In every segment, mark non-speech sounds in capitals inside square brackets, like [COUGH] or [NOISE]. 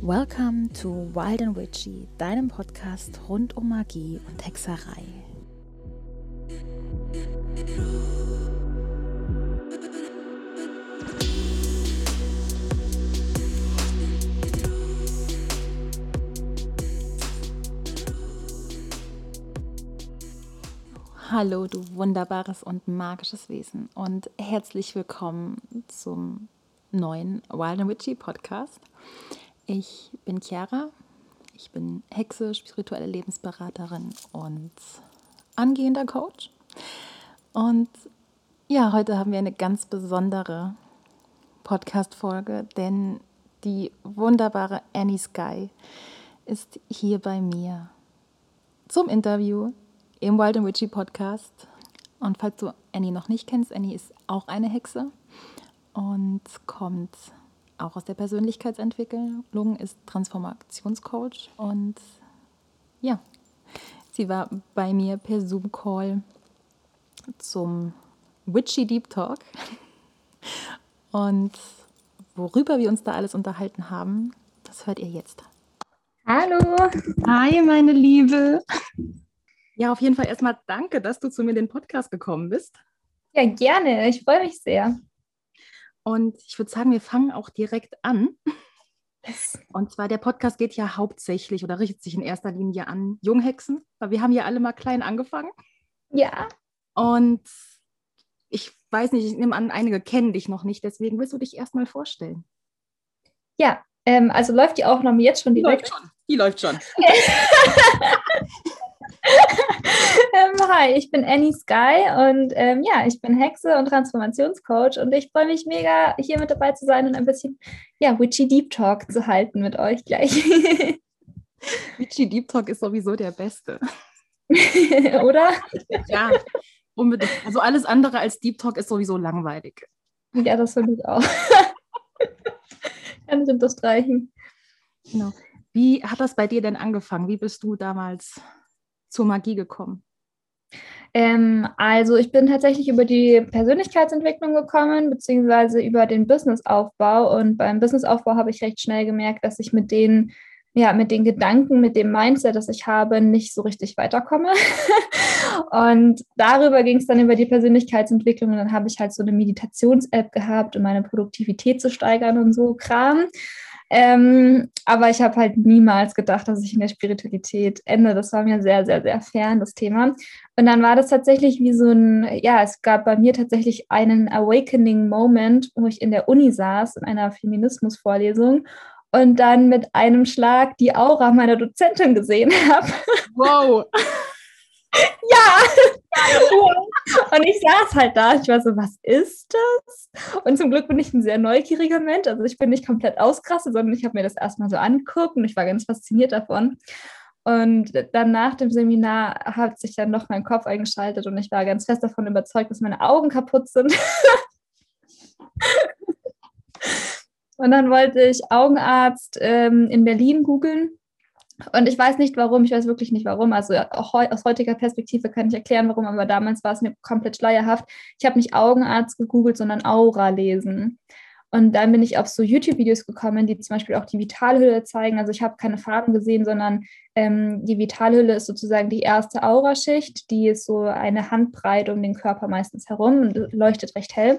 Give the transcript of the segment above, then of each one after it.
Welcome to Wild and Witchy, deinem Podcast rund um Magie und Hexerei. Hallo, du wunderbares und magisches Wesen und herzlich willkommen zum neuen Wild and Witchy Podcast. Ich bin Chiara, ich bin Hexe, spirituelle Lebensberaterin und angehender Coach. Und ja, heute haben wir eine ganz besondere Podcast-Folge, denn die wunderbare Annie Sky ist hier bei mir zum Interview im Wild and Witchy Podcast. Und falls du Annie noch nicht kennst, Annie ist auch eine Hexe und kommt auch aus der Persönlichkeitsentwicklung, ist Transformationscoach und ja, sie war bei mir per Zoom-Call zum Witchy Deep Talk und worüber wir uns da alles unterhalten haben, das hört ihr jetzt. Hallo. Hi, meine Liebe. Ja, auf jeden Fall erstmal danke, dass du zu mir in den Podcast gekommen bist. Ja, gerne. Ich freue mich sehr. Und ich würde sagen, wir fangen auch direkt an. Und zwar, der Podcast geht ja hauptsächlich oder richtet sich in erster Linie an Junghexen, weil wir haben ja alle mal klein angefangen. Ja. Und ich weiß nicht, ich nehme an, einige kennen dich noch nicht, deswegen willst du dich erstmal vorstellen. Ja, ähm, also läuft die Aufnahme jetzt schon direkt? Die läuft schon. Die läuft schon. [LAUGHS] [LAUGHS] ähm, hi, ich bin Annie Sky und ähm, ja, ich bin Hexe und Transformationscoach und ich freue mich mega, hier mit dabei zu sein und ein bisschen ja, Witchy Deep Talk zu halten mit euch gleich. [LAUGHS] Witchy Deep Talk ist sowieso der beste. [LAUGHS] Oder? Ja, unbedingt. Also alles andere als Deep Talk ist sowieso langweilig. Ja, das finde ich auch. Kann ich unterstreichen. Genau. Wie hat das bei dir denn angefangen? Wie bist du damals zur Magie gekommen? Ähm, also ich bin tatsächlich über die Persönlichkeitsentwicklung gekommen, beziehungsweise über den Businessaufbau. Und beim Businessaufbau habe ich recht schnell gemerkt, dass ich mit den, ja, mit den Gedanken, mit dem Mindset, das ich habe, nicht so richtig weiterkomme. [LAUGHS] und darüber ging es dann über die Persönlichkeitsentwicklung. Und dann habe ich halt so eine Meditations-App gehabt, um meine Produktivität zu steigern und so Kram. Ähm, aber ich habe halt niemals gedacht, dass ich in der Spiritualität ende. Das war mir sehr, sehr, sehr fern, das Thema. Und dann war das tatsächlich wie so ein, ja, es gab bei mir tatsächlich einen Awakening Moment, wo ich in der Uni saß, in einer Feminismusvorlesung und dann mit einem Schlag die Aura meiner Dozentin gesehen [LAUGHS] habe. Wow. Ja! [LAUGHS] Und ich saß halt da, ich war so, was ist das? Und zum Glück bin ich ein sehr neugieriger Mensch. Also ich bin nicht komplett ausgerastet, sondern ich habe mir das erstmal so angeguckt und ich war ganz fasziniert davon. Und dann nach dem Seminar hat sich dann noch mein Kopf eingeschaltet und ich war ganz fest davon überzeugt, dass meine Augen kaputt sind. [LAUGHS] und dann wollte ich Augenarzt ähm, in Berlin googeln und ich weiß nicht warum, ich weiß wirklich nicht warum. Also auch heu aus heutiger Perspektive kann ich erklären, warum, aber damals war es mir komplett schleierhaft. Ich habe nicht Augenarzt gegoogelt, sondern Aura lesen. Und dann bin ich auf so YouTube-Videos gekommen, die zum Beispiel auch die Vitalhülle zeigen. Also ich habe keine Farben gesehen, sondern ähm, die Vitalhülle ist sozusagen die erste Auraschicht. Die ist so eine Handbreit um den Körper meistens herum und leuchtet recht hell.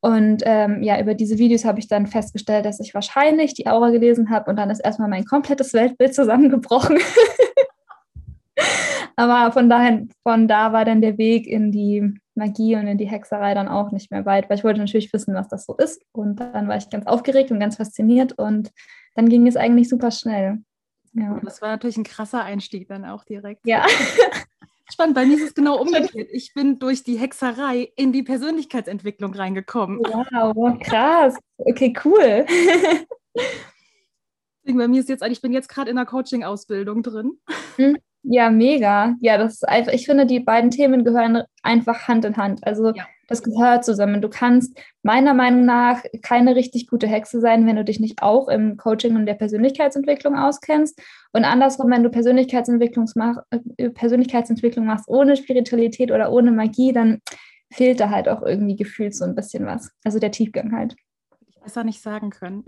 Und ähm, ja, über diese Videos habe ich dann festgestellt, dass ich wahrscheinlich die Aura gelesen habe und dann ist erstmal mein komplettes Weltbild zusammengebrochen. [LAUGHS] Aber von daher, von da war dann der Weg in die Magie und in die Hexerei dann auch nicht mehr weit, weil ich wollte natürlich wissen, was das so ist. Und dann war ich ganz aufgeregt und ganz fasziniert und dann ging es eigentlich super schnell. Ja. Das war natürlich ein krasser Einstieg dann auch direkt. Ja. [LAUGHS] Spannend, bei mir ist es genau umgekehrt. Ich bin durch die Hexerei in die Persönlichkeitsentwicklung reingekommen. Wow, krass. Okay, cool. [LAUGHS] Bei mir ist jetzt, ich bin jetzt gerade in der Coaching-Ausbildung drin. Hm. Ja, mega. Ja, das ist einfach, ich finde, die beiden Themen gehören einfach Hand in Hand. Also ja. das gehört zusammen. Du kannst meiner Meinung nach keine richtig gute Hexe sein, wenn du dich nicht auch im Coaching und der Persönlichkeitsentwicklung auskennst. Und andersrum, wenn du Persönlichkeitsentwicklung, mach, äh, Persönlichkeitsentwicklung machst ohne Spiritualität oder ohne Magie, dann fehlte halt auch irgendwie gefühlt so ein bisschen was. Also der Tiefgang halt. Ich besser nicht sagen können.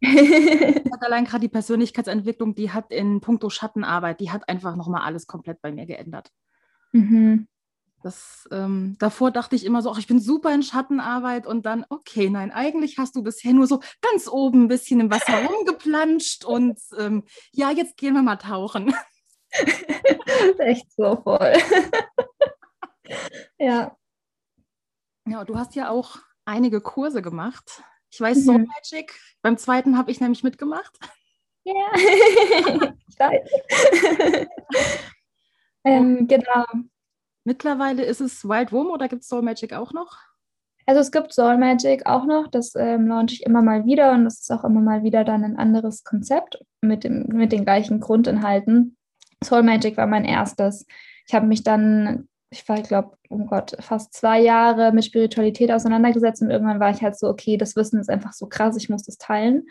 [LAUGHS] allein gerade die Persönlichkeitsentwicklung, die hat in puncto Schattenarbeit, die hat einfach nochmal alles komplett bei mir geändert. Mhm. Das, ähm, davor dachte ich immer so, ach, ich bin super in Schattenarbeit und dann, okay, nein, eigentlich hast du bisher nur so ganz oben ein bisschen im Wasser rumgeplanscht und ähm, ja, jetzt gehen wir mal tauchen. [LAUGHS] Echt so voll. [LAUGHS] ja. Ja, du hast ja auch einige Kurse gemacht. Ich weiß, mhm. Soul Magic, beim zweiten habe ich nämlich mitgemacht. Ja, [LAUGHS] ich weiß. ähm, genau. Mittlerweile ist es Wild Womb oder gibt es Soul Magic auch noch? Also es gibt Soul Magic auch noch, das ähm, launche ich immer mal wieder und das ist auch immer mal wieder dann ein anderes Konzept mit, dem, mit den gleichen Grundinhalten. Soul Magic war mein erstes. Ich habe mich dann ich war, ich glaube, oh Gott, fast zwei Jahre mit Spiritualität auseinandergesetzt und irgendwann war ich halt so, okay, das Wissen ist einfach so krass, ich muss das teilen.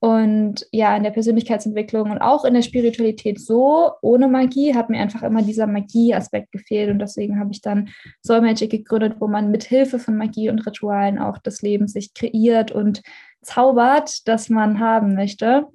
Und ja, in der Persönlichkeitsentwicklung und auch in der Spiritualität so, ohne Magie, hat mir einfach immer dieser Magie-Aspekt gefehlt. Und deswegen habe ich dann Soul Magic gegründet, wo man mit Hilfe von Magie und Ritualen auch das Leben sich kreiert und zaubert, das man haben möchte.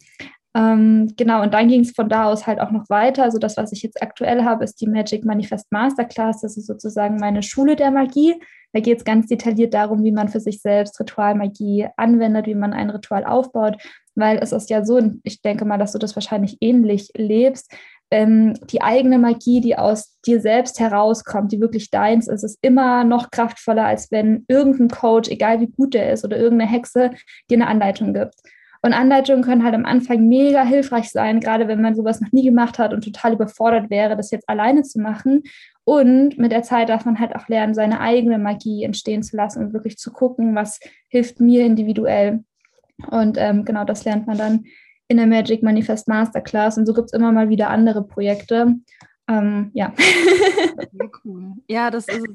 Ähm, genau, und dann ging es von da aus halt auch noch weiter. Also das, was ich jetzt aktuell habe, ist die Magic Manifest Masterclass. Das ist sozusagen meine Schule der Magie. Da geht es ganz detailliert darum, wie man für sich selbst Ritualmagie anwendet, wie man ein Ritual aufbaut, weil es ist ja so, und ich denke mal, dass du das wahrscheinlich ähnlich lebst, ähm, die eigene Magie, die aus dir selbst herauskommt, die wirklich deins ist, ist immer noch kraftvoller, als wenn irgendein Coach, egal wie gut der ist, oder irgendeine Hexe dir eine Anleitung gibt. Und Anleitungen können halt am Anfang mega hilfreich sein, gerade wenn man sowas noch nie gemacht hat und total überfordert wäre, das jetzt alleine zu machen. Und mit der Zeit darf man halt auch lernen, seine eigene Magie entstehen zu lassen und wirklich zu gucken, was hilft mir individuell. Und ähm, genau das lernt man dann in der Magic Manifest Masterclass. Und so gibt es immer mal wieder andere Projekte. Ähm, ja. cool. Ja, das ist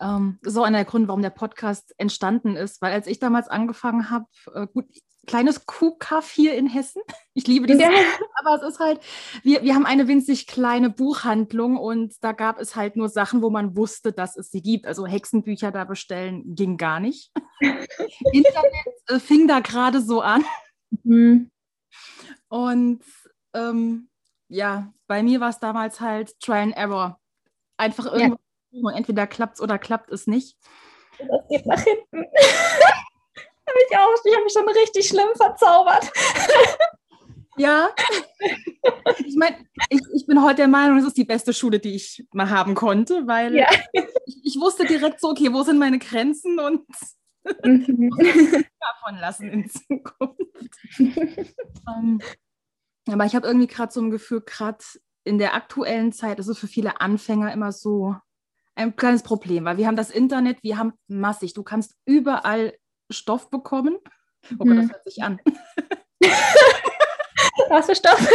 ähm, so einer der Gründe, warum der Podcast entstanden ist, weil als ich damals angefangen habe, äh, gut, kleines Kuhkaff hier in Hessen. [LAUGHS] Ich liebe dieses, ja. aber es ist halt, wir, wir haben eine winzig kleine Buchhandlung und da gab es halt nur Sachen, wo man wusste, dass es sie gibt. Also Hexenbücher da bestellen ging gar nicht. [LAUGHS] Internet äh, fing da gerade so an. Mhm. Und ähm, ja, bei mir war es damals halt Try and Error. Einfach irgendwas ja. entweder klappt es oder klappt es nicht. Das geht nach hinten. [LAUGHS] Habe ich auch. Ich habe mich schon richtig schlimm verzaubert. [LAUGHS] Ja. Ich meine, ich, ich bin heute der Meinung, es ist die beste Schule, die ich mal haben konnte, weil ja. ich, ich, wusste direkt so, okay, wo sind meine Grenzen und mhm. [LAUGHS] davon lassen in Zukunft. um, [LAUGHS] ähm, aber ich habe irgendwie gerade so ein Gefühl, gerade in der aktuellen Zeit ist es für viele Anfänger immer so ein kleines Problem, weil wir haben das Internet, wir haben massig, du kannst überall Stoff bekommen. Oh Gott, hm. das hört sich an. [LAUGHS] Was für Stoff?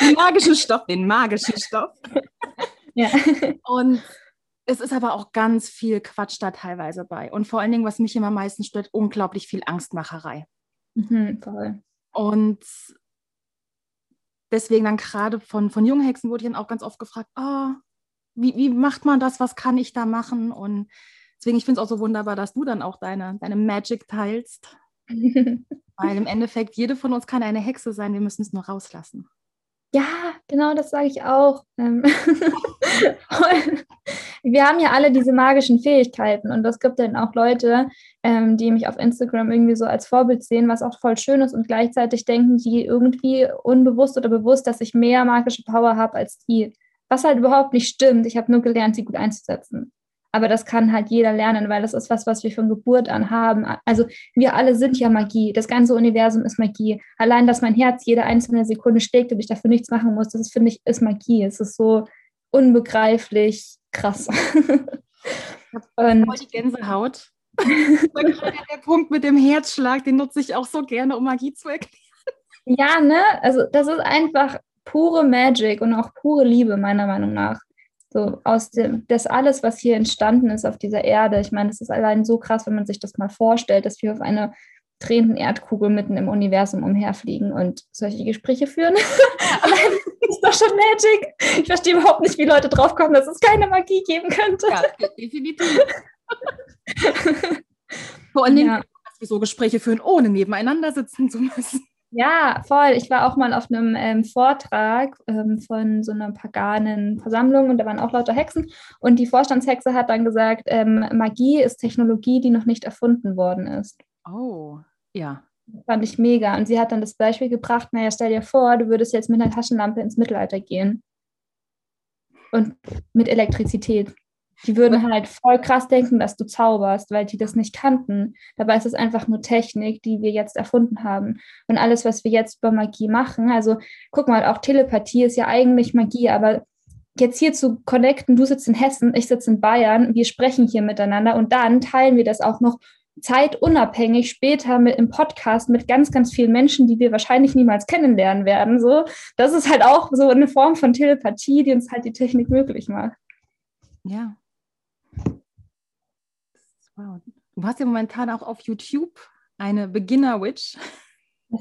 den magischen Stoff, den magischen Stoff. Ja. Und es ist aber auch ganz viel Quatsch da teilweise bei. Und vor allen Dingen, was mich immer am meisten stört, unglaublich viel Angstmacherei. Mhm, voll. Und deswegen dann gerade von, von jungen Hexen wurde ich dann auch ganz oft gefragt, oh, wie, wie macht man das, was kann ich da machen? Und Deswegen, ich finde es auch so wunderbar, dass du dann auch deine, deine Magic teilst. [LAUGHS] Weil im Endeffekt, jede von uns kann eine Hexe sein, wir müssen es nur rauslassen. Ja, genau, das sage ich auch. Ähm, [LAUGHS] wir haben ja alle diese magischen Fähigkeiten und es gibt dann auch Leute, ähm, die mich auf Instagram irgendwie so als Vorbild sehen, was auch voll schön ist und gleichzeitig denken die irgendwie unbewusst oder bewusst, dass ich mehr magische Power habe als die. Was halt überhaupt nicht stimmt. Ich habe nur gelernt, sie gut einzusetzen. Aber das kann halt jeder lernen, weil das ist was, was wir von Geburt an haben. Also wir alle sind ja Magie. Das ganze Universum ist Magie. Allein, dass mein Herz jede einzelne Sekunde schlägt und ich dafür nichts machen muss, das finde ich, ist Magie. Es ist so unbegreiflich krass. [LAUGHS] voll die Gänsehaut. [LAUGHS] der Punkt mit dem Herzschlag, den nutze ich auch so gerne, um Magie zu erklären. Ja, ne? Also das ist einfach pure Magic und auch pure Liebe, meiner Meinung nach. So aus dem, das alles, was hier entstanden ist auf dieser Erde. Ich meine, es ist allein so krass, wenn man sich das mal vorstellt, dass wir auf einer drehenden Erdkugel mitten im Universum umherfliegen und solche Gespräche führen. [LAUGHS] ist doch schon Magic. Ich verstehe überhaupt nicht, wie Leute draufkommen, dass es keine Magie geben könnte. Ja, [LAUGHS] definitiv. [LAUGHS] Vor allem, ja. dass wir so Gespräche führen, ohne nebeneinander sitzen zu müssen. Ja, voll. Ich war auch mal auf einem ähm, Vortrag ähm, von so einer paganen Versammlung und da waren auch lauter Hexen. Und die Vorstandshexe hat dann gesagt, ähm, Magie ist Technologie, die noch nicht erfunden worden ist. Oh, ja. Das fand ich mega. Und sie hat dann das Beispiel gebracht, naja, stell dir vor, du würdest jetzt mit einer Taschenlampe ins Mittelalter gehen. Und mit Elektrizität. Die würden halt voll krass denken, dass du zauberst, weil die das nicht kannten. Dabei ist es einfach nur Technik, die wir jetzt erfunden haben. Und alles, was wir jetzt über Magie machen, also guck mal, auch Telepathie ist ja eigentlich Magie, aber jetzt hier zu connecten, du sitzt in Hessen, ich sitze in Bayern, wir sprechen hier miteinander und dann teilen wir das auch noch zeitunabhängig später mit im Podcast mit ganz, ganz vielen Menschen, die wir wahrscheinlich niemals kennenlernen werden. So, das ist halt auch so eine Form von Telepathie, die uns halt die Technik möglich macht. Ja, Wow. Du hast ja momentan auch auf YouTube eine Beginner Witch. [LAUGHS]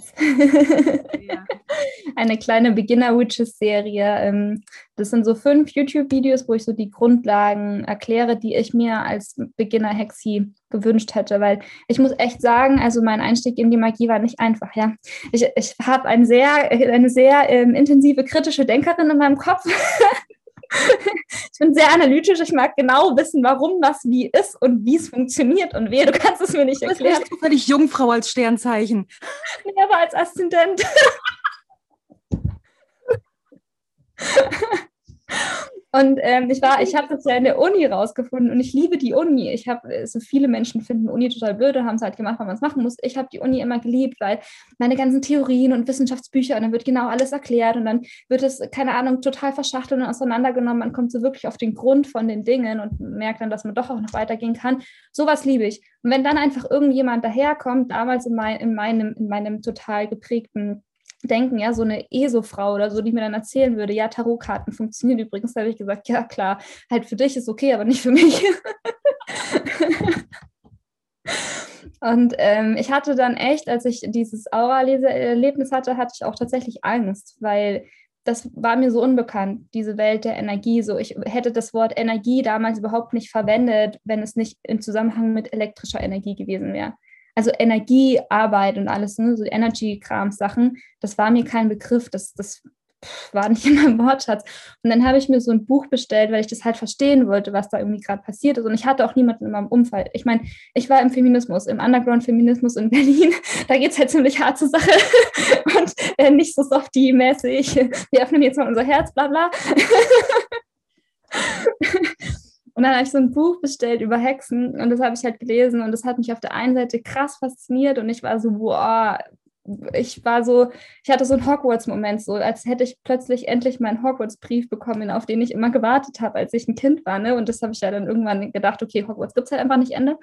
Eine kleine Beginner Witches Serie. Ähm, das sind so fünf YouTube-Videos, wo ich so die Grundlagen erkläre, die ich mir als Beginner Hexi gewünscht hätte, weil ich muss echt sagen, also mein Einstieg in die Magie war nicht einfach, ja. Ich, ich habe ein sehr, eine sehr ähm, intensive kritische Denkerin in meinem Kopf. [LAUGHS] [LAUGHS] ich bin sehr analytisch. Ich mag genau wissen, warum was wie ist und wie es funktioniert und wer. Du kannst es mir nicht erklären. Du bist zufällig Jungfrau als Sternzeichen. [LAUGHS] Nee, aber als Aszendent. [LAUGHS] Und ähm, ich war, ich habe das ja in der Uni rausgefunden und ich liebe die Uni. Ich habe, so viele Menschen finden Uni total blöde, haben es halt gemacht, weil man es machen muss. Ich habe die Uni immer geliebt, weil meine ganzen Theorien und Wissenschaftsbücher und dann wird genau alles erklärt und dann wird es, keine Ahnung, total verschachtelt und auseinandergenommen. Man kommt so wirklich auf den Grund von den Dingen und merkt dann, dass man doch auch noch weitergehen kann. Sowas liebe ich. Und wenn dann einfach irgendjemand daherkommt, damals in, mein, in, meinem, in meinem total geprägten denken, ja, so eine ESO-Frau oder so, die mir dann erzählen würde, ja, Tarotkarten funktionieren übrigens, da habe ich gesagt, ja, klar, halt für dich ist okay, aber nicht für mich. [LAUGHS] Und ähm, ich hatte dann echt, als ich dieses Aura-Erlebnis hatte, hatte ich auch tatsächlich Angst, weil das war mir so unbekannt, diese Welt der Energie. So, ich hätte das Wort Energie damals überhaupt nicht verwendet, wenn es nicht im Zusammenhang mit elektrischer Energie gewesen wäre also Energiearbeit und alles, ne, so Energy-Kram-Sachen, das war mir kein Begriff, das, das war nicht in meinem Wortschatz. Und dann habe ich mir so ein Buch bestellt, weil ich das halt verstehen wollte, was da irgendwie gerade passiert ist. Und ich hatte auch niemanden in meinem Umfeld. Ich meine, ich war im Feminismus, im Underground-Feminismus in Berlin. [LAUGHS] Da geht es halt ziemlich hart zur Sache [LAUGHS] und äh, nicht so softie-mäßig. Wir öffnen jetzt mal unser Herz, bla bla. [LAUGHS] Und dann habe ich so ein Buch bestellt über Hexen und das habe ich halt gelesen und das hat mich auf der einen Seite krass fasziniert und ich war so, boah, ich war so, ich hatte so einen Hogwarts-Moment, so als hätte ich plötzlich endlich meinen Hogwarts-Brief bekommen, auf den ich immer gewartet habe, als ich ein Kind war. Ne? Und das habe ich ja dann irgendwann gedacht, okay, Hogwarts gibt es halt einfach nicht Ende.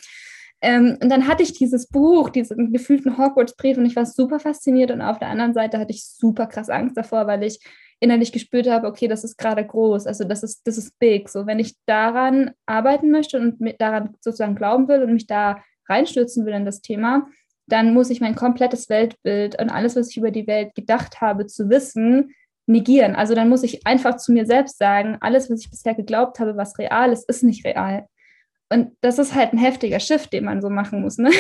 Ähm, und dann hatte ich dieses Buch, diesen gefühlten Hogwarts-Brief und ich war super fasziniert und auf der anderen Seite hatte ich super krass Angst davor, weil ich innerlich gespürt habe, okay, das ist gerade groß, also das ist, das ist big. So, wenn ich daran arbeiten möchte und daran sozusagen glauben will und mich da reinstürzen will in das Thema, dann muss ich mein komplettes Weltbild und alles, was ich über die Welt gedacht habe, zu wissen, negieren. Also dann muss ich einfach zu mir selbst sagen, alles, was ich bisher geglaubt habe, was real ist, ist nicht real. Und das ist halt ein heftiger Shift, den man so machen muss. Ne?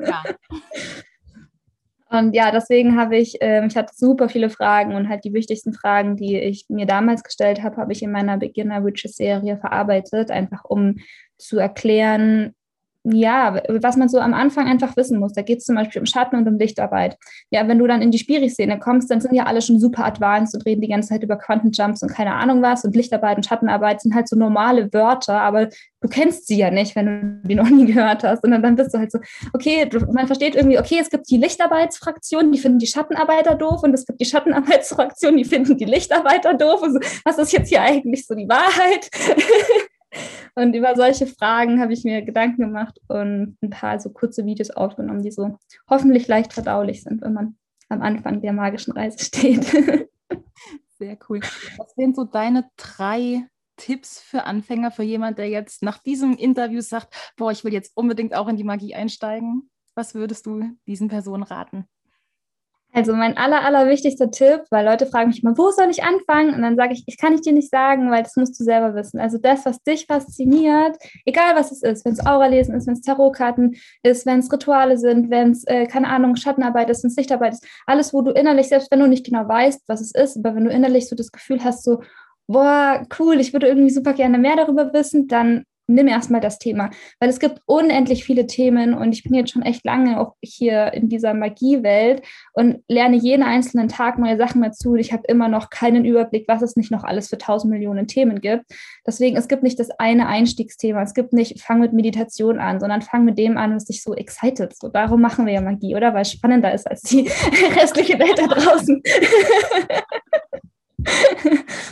Ja. [LAUGHS] Und ja, deswegen habe ich, äh, ich hatte super viele Fragen und halt die wichtigsten Fragen, die ich mir damals gestellt habe, habe ich in meiner Beginner Witches Serie verarbeitet, einfach um zu erklären, ja, was man so am Anfang einfach wissen muss. Da geht es zum Beispiel um Schatten und um Lichtarbeit. Ja, wenn du dann in die Spiri-Szene kommst, dann sind ja alle schon super advanced und reden die ganze Zeit über Quantenjumps und keine Ahnung was. Und Lichtarbeit und Schattenarbeit sind halt so normale Wörter, aber du kennst sie ja nicht, wenn du die noch nie gehört hast. Und dann bist du halt so, okay, man versteht irgendwie, okay, es gibt die Lichtarbeitsfraktion, die finden die Schattenarbeiter doof und es gibt die Schattenarbeitsfraktion, die finden die Lichtarbeiter doof. Und so, was ist jetzt hier eigentlich so die Wahrheit? [LAUGHS] Und über solche Fragen habe ich mir Gedanken gemacht und ein paar so kurze Videos aufgenommen, die so hoffentlich leicht verdaulich sind, wenn man am Anfang der magischen Reise steht. [LAUGHS] Sehr cool. Was sind so deine drei Tipps für Anfänger, für jemand, der jetzt nach diesem Interview sagt, boah, ich will jetzt unbedingt auch in die Magie einsteigen? Was würdest du diesen Personen raten? Also mein aller, allerwichtigster Tipp, weil Leute fragen mich immer, wo soll ich anfangen? Und dann sage ich, ich kann ich dir nicht sagen, weil das musst du selber wissen. Also das, was dich fasziniert, egal was es ist, wenn es Aura-Lesen ist, wenn es Tarotkarten ist, wenn es Rituale sind, wenn es, äh, keine Ahnung, Schattenarbeit ist, wenn es Lichtarbeit ist, alles, wo du innerlich, selbst wenn du nicht genau weißt, was es ist, aber wenn du innerlich so das Gefühl hast, so, boah, cool, ich würde irgendwie super gerne mehr darüber wissen, dann nimm erstmal das Thema, weil es gibt unendlich viele Themen und ich bin jetzt schon echt lange auch hier in dieser Magiewelt und lerne jeden einzelnen Tag neue Sachen dazu. Und ich habe immer noch keinen Überblick, was es nicht noch alles für tausend Millionen Themen gibt. Deswegen, es gibt nicht das eine Einstiegsthema. Es gibt nicht, fang mit Meditation an, sondern fang mit dem an, was dich so excited. So, darum machen wir ja Magie, oder? Weil es spannender ist als die [LAUGHS] restliche Welt da draußen. [LAUGHS]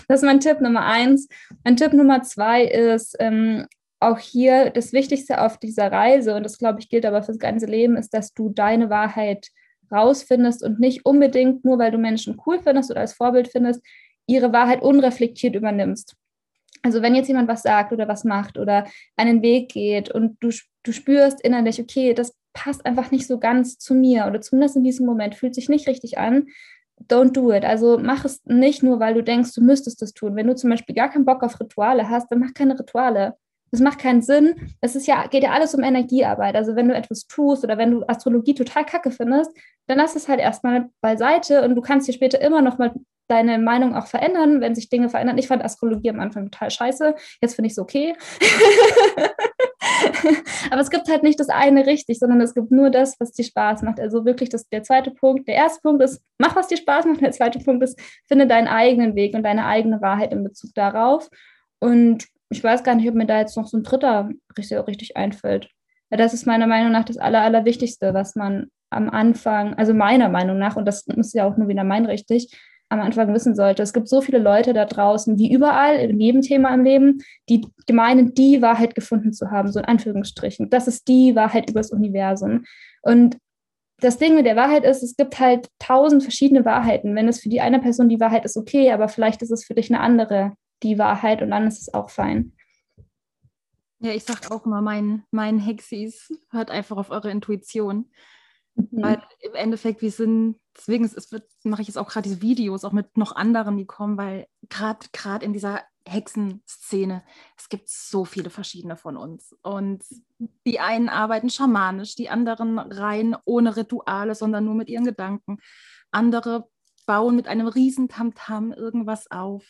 das ist mein Tipp Nummer eins. Mein Tipp Nummer zwei ist, ähm, auch hier das Wichtigste auf dieser Reise, und das glaube ich gilt aber fürs ganze Leben, ist, dass du deine Wahrheit rausfindest und nicht unbedingt nur, weil du Menschen cool findest oder als Vorbild findest, ihre Wahrheit unreflektiert übernimmst. Also wenn jetzt jemand was sagt oder was macht oder einen Weg geht und du, du spürst innerlich, okay, das passt einfach nicht so ganz zu mir oder zumindest in diesem Moment fühlt sich nicht richtig an, don't do it. Also mach es nicht nur, weil du denkst, du müsstest es tun. Wenn du zum Beispiel gar keinen Bock auf Rituale hast, dann mach keine Rituale. Das macht keinen Sinn. Es ist ja, geht ja alles um Energiearbeit. Also wenn du etwas tust oder wenn du Astrologie total kacke findest, dann lass es halt erstmal beiseite und du kannst dir später immer noch mal deine Meinung auch verändern, wenn sich Dinge verändern. Ich fand Astrologie am Anfang total scheiße. Jetzt finde ich es okay. [LAUGHS] Aber es gibt halt nicht das eine richtig, sondern es gibt nur das, was dir Spaß macht. Also wirklich das, der zweite Punkt. Der erste Punkt ist, mach, was dir Spaß macht. Der zweite Punkt ist, finde deinen eigenen Weg und deine eigene Wahrheit in Bezug darauf. Und ich weiß gar nicht, ob mir da jetzt noch so ein dritter richtig, richtig einfällt. Ja, das ist meiner Meinung nach das Aller, Allerwichtigste, was man am Anfang, also meiner Meinung nach, und das ist ja auch nur wieder mein richtig, am Anfang wissen sollte. Es gibt so viele Leute da draußen, wie überall, in jedem Thema im Leben, die meinen, die Wahrheit gefunden zu haben, so in Anführungsstrichen. Das ist die Wahrheit übers Universum. Und das Ding mit der Wahrheit ist, es gibt halt tausend verschiedene Wahrheiten. Wenn es für die eine Person die Wahrheit ist, okay, aber vielleicht ist es für dich eine andere die Wahrheit und dann ist es auch fein. Ja, ich sage auch immer, mein, mein Hexis, hört einfach auf eure Intuition. Mhm. Weil im Endeffekt, wir sind, deswegen mache ich jetzt auch gerade diese Videos, auch mit noch anderen, die kommen, weil gerade in dieser Hexenszene, es gibt so viele verschiedene von uns. Und die einen arbeiten schamanisch, die anderen rein ohne Rituale, sondern nur mit ihren Gedanken. Andere bauen mit einem riesen Tamtam -Tam irgendwas auf.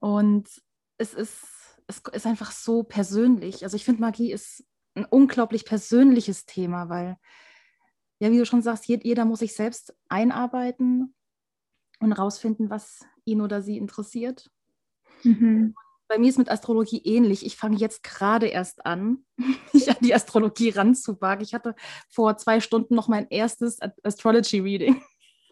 Und es ist, es ist einfach so persönlich. Also ich finde, Magie ist ein unglaublich persönliches Thema, weil, ja, wie du schon sagst, jeder muss sich selbst einarbeiten und rausfinden, was ihn oder sie interessiert. Mhm. Bei mir ist mit Astrologie ähnlich. Ich fange jetzt gerade erst an, [LAUGHS] mich an die Astrologie ranzuwagen. Ich hatte vor zwei Stunden noch mein erstes Astrology-Reading.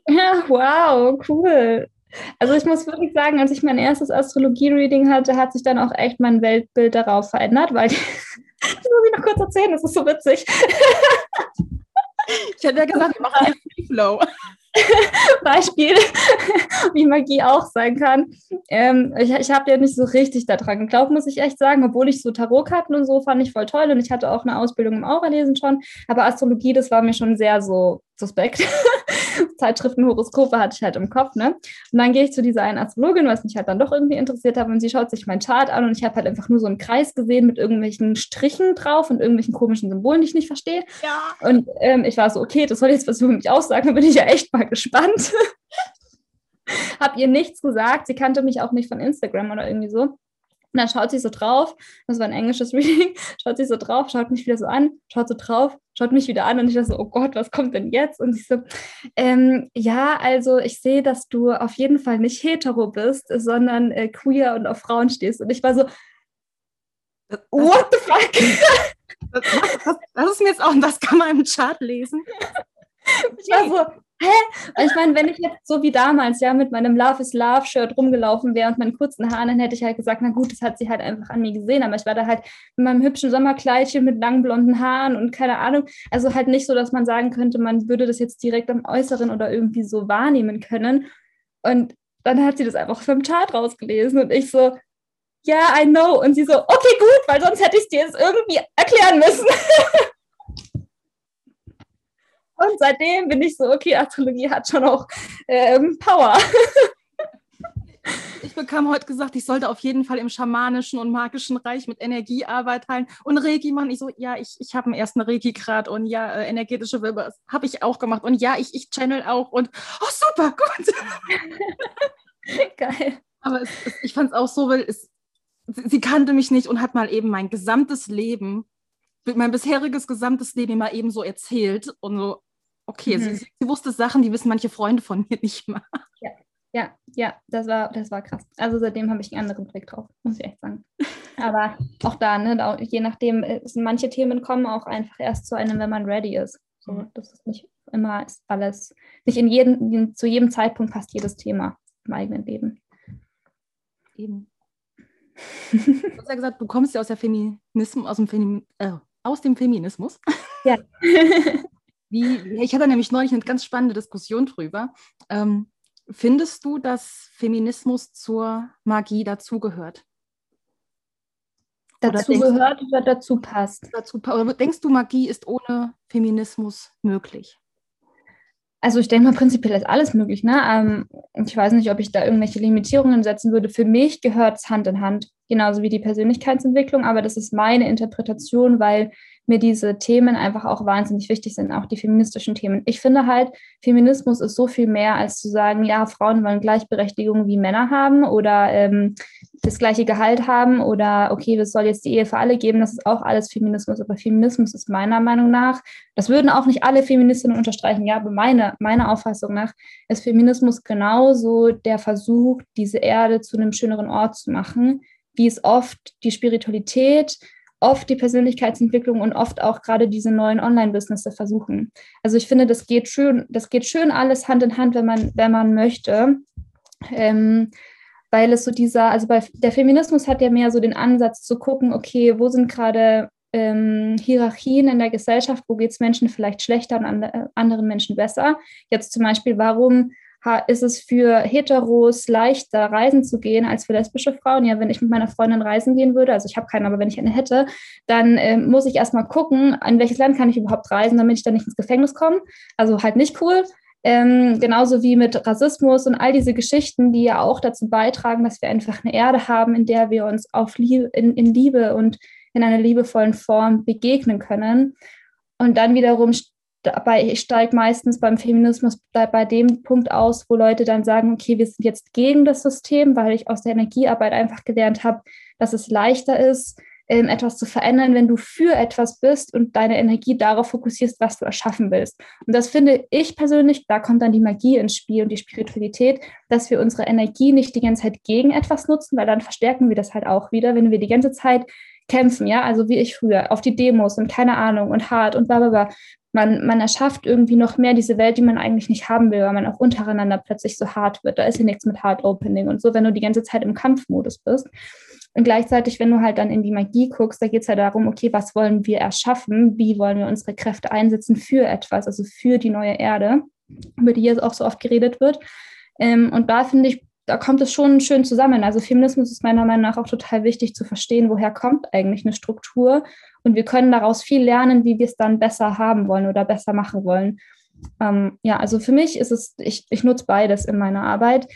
Ja, [LAUGHS] wow, cool. Also ich muss wirklich sagen, als ich mein erstes Astrologie-Reading hatte, hat sich dann auch echt mein Weltbild darauf verändert, weil ich, [LAUGHS] das muss ich noch kurz erzählen, das ist so witzig. Ich hätte ja gesagt, wir machen Free Flow. [LAUGHS] Beispiel, [LAUGHS] wie Magie auch sein kann. Ähm, ich ich habe ja nicht so richtig daran geglaubt, muss ich echt sagen, obwohl ich so Tarotkarten und so fand ich voll toll und ich hatte auch eine Ausbildung im Auralesen schon, aber Astrologie, das war mir schon sehr so suspekt. [LAUGHS] Zeitschriften, Horoskope hatte ich halt im Kopf, ne? Und dann gehe ich zu dieser einen Astrologin, was mich halt dann doch irgendwie interessiert hat, und sie schaut sich meinen Chart an und ich habe halt einfach nur so einen Kreis gesehen mit irgendwelchen Strichen drauf und irgendwelchen komischen Symbolen, die ich nicht verstehe. Ja. Und ähm, ich war so, okay, das soll jetzt was über mich aussagen, da bin ich ja echt mal gespannt. [LAUGHS] Hab ihr nichts gesagt. Sie kannte mich auch nicht von Instagram oder irgendwie so. Und dann schaut sie so drauf, das war ein englisches [LAUGHS] Reading, schaut sie so drauf, schaut mich wieder so an, schaut so drauf, schaut mich wieder an und ich dachte so, oh Gott, was kommt denn jetzt? Und ich so, ähm, ja, also ich sehe, dass du auf jeden Fall nicht hetero bist, sondern äh, queer und auf Frauen stehst. Und ich war so, what the fuck? [LAUGHS] Das, das, das ist mir jetzt auch, das kann man im Chart lesen. [LAUGHS] Ich war so, hä? Ich meine, wenn ich jetzt so wie damals, ja, mit meinem Love is Love Shirt rumgelaufen wäre und meinen kurzen Haaren, dann hätte ich halt gesagt, na gut, das hat sie halt einfach an mir gesehen. Aber ich war da halt mit meinem hübschen Sommerkleidchen mit langen blonden Haaren und keine Ahnung. Also halt nicht so, dass man sagen könnte, man würde das jetzt direkt am Äußeren oder irgendwie so wahrnehmen können. Und dann hat sie das einfach vom Chart rausgelesen und ich so, ja, yeah, I know. Und sie so, okay, gut, weil sonst hätte ich es dir jetzt irgendwie erklären müssen. [LAUGHS] Und seitdem bin ich so, okay, Astrologie hat schon auch ähm, Power. Ich bekam heute gesagt, ich sollte auf jeden Fall im schamanischen und magischen Reich mit Energie arbeiten und Reiki machen. Ich so, ja, ich, ich habe einen ersten Reiki-Grad und ja, äh, energetische Wirbel habe ich auch gemacht und ja, ich, ich channel auch und oh, super, gut. [LAUGHS] Geil. Aber es, es, ich fand es auch so, weil es, sie kannte mich nicht und hat mal eben mein gesamtes Leben, mein bisheriges gesamtes Leben mal eben so erzählt und so, okay, mhm. sie, sie, wusste Sachen, die wissen manche Freunde von mir nicht mal. Ja. Ja, ja, das war, das war krass. Also seitdem habe ich einen anderen Blick drauf, muss ich echt sagen. Aber auch da, ne, je nachdem, äh, manche Themen kommen auch einfach erst zu einem, wenn man ready ist. So, mhm. das ist nicht immer ist alles, nicht in jedem, zu jedem Zeitpunkt passt jedes Thema im eigenen Leben. Eben. Du hast ja gesagt, du kommst ja aus, der Feminismus, aus, dem, Femi äh, aus dem Feminismus. Ja. [LAUGHS] Wie, ich hatte nämlich neulich eine ganz spannende Diskussion drüber. Ähm, Findest du, dass Feminismus zur Magie dazugehört? Dazu gehört oder dazu passt? Dazu, oder denkst du, Magie ist ohne Feminismus möglich? Also ich denke mal, prinzipiell ist alles möglich. Ne? Ähm, ich weiß nicht, ob ich da irgendwelche Limitierungen setzen würde. Für mich gehört es Hand in Hand, genauso wie die Persönlichkeitsentwicklung. Aber das ist meine Interpretation, weil mir diese Themen einfach auch wahnsinnig wichtig sind, auch die feministischen Themen. Ich finde halt, Feminismus ist so viel mehr, als zu sagen, ja, Frauen wollen Gleichberechtigung wie Männer haben oder ähm, das gleiche Gehalt haben oder okay, es soll jetzt die Ehe für alle geben. Das ist auch alles Feminismus. Aber Feminismus ist meiner Meinung nach, das würden auch nicht alle Feministinnen unterstreichen, ja, aber meine, meiner Auffassung nach ist Feminismus genauso der Versuch, diese Erde zu einem schöneren Ort zu machen, wie es oft die Spiritualität oft die Persönlichkeitsentwicklung und oft auch gerade diese neuen Online-Business versuchen. Also ich finde, das geht schön, das geht schön alles Hand in Hand, wenn man, wenn man möchte. Ähm, weil es so dieser, also bei der Feminismus hat ja mehr so den Ansatz zu gucken, okay, wo sind gerade ähm, Hierarchien in der Gesellschaft, wo geht es Menschen vielleicht schlechter und an, äh, anderen Menschen besser. Jetzt zum Beispiel, warum ist es für Heteros leichter, reisen zu gehen, als für lesbische Frauen. Ja, wenn ich mit meiner Freundin reisen gehen würde, also ich habe keine, aber wenn ich eine hätte, dann äh, muss ich erstmal gucken, in welches Land kann ich überhaupt reisen, damit ich dann nicht ins Gefängnis komme. Also halt nicht cool. Ähm, genauso wie mit Rassismus und all diese Geschichten, die ja auch dazu beitragen, dass wir einfach eine Erde haben, in der wir uns auf Liebe, in, in Liebe und in einer liebevollen Form begegnen können. Und dann wiederum dabei, ich steige meistens beim Feminismus bei dem Punkt aus, wo Leute dann sagen, okay, wir sind jetzt gegen das System, weil ich aus der Energiearbeit einfach gelernt habe, dass es leichter ist, ähm, etwas zu verändern, wenn du für etwas bist und deine Energie darauf fokussierst, was du erschaffen willst. Und das finde ich persönlich, da kommt dann die Magie ins Spiel und die Spiritualität, dass wir unsere Energie nicht die ganze Zeit gegen etwas nutzen, weil dann verstärken wir das halt auch wieder, wenn wir die ganze Zeit kämpfen, ja, also wie ich früher, auf die Demos und keine Ahnung und hart und bla bla bla man, man erschafft irgendwie noch mehr diese Welt, die man eigentlich nicht haben will, weil man auch untereinander plötzlich so hart wird. Da ist ja nichts mit Hard Opening und so, wenn du die ganze Zeit im Kampfmodus bist. Und gleichzeitig, wenn du halt dann in die Magie guckst, da geht es ja darum, okay, was wollen wir erschaffen? Wie wollen wir unsere Kräfte einsetzen für etwas, also für die neue Erde, über die jetzt auch so oft geredet wird. Ähm, und da finde ich, da kommt es schon schön zusammen. Also Feminismus ist meiner Meinung nach auch total wichtig zu verstehen, woher kommt eigentlich eine Struktur. Und wir können daraus viel lernen, wie wir es dann besser haben wollen oder besser machen wollen. Ähm, ja, also für mich ist es, ich, ich nutze beides in meiner Arbeit.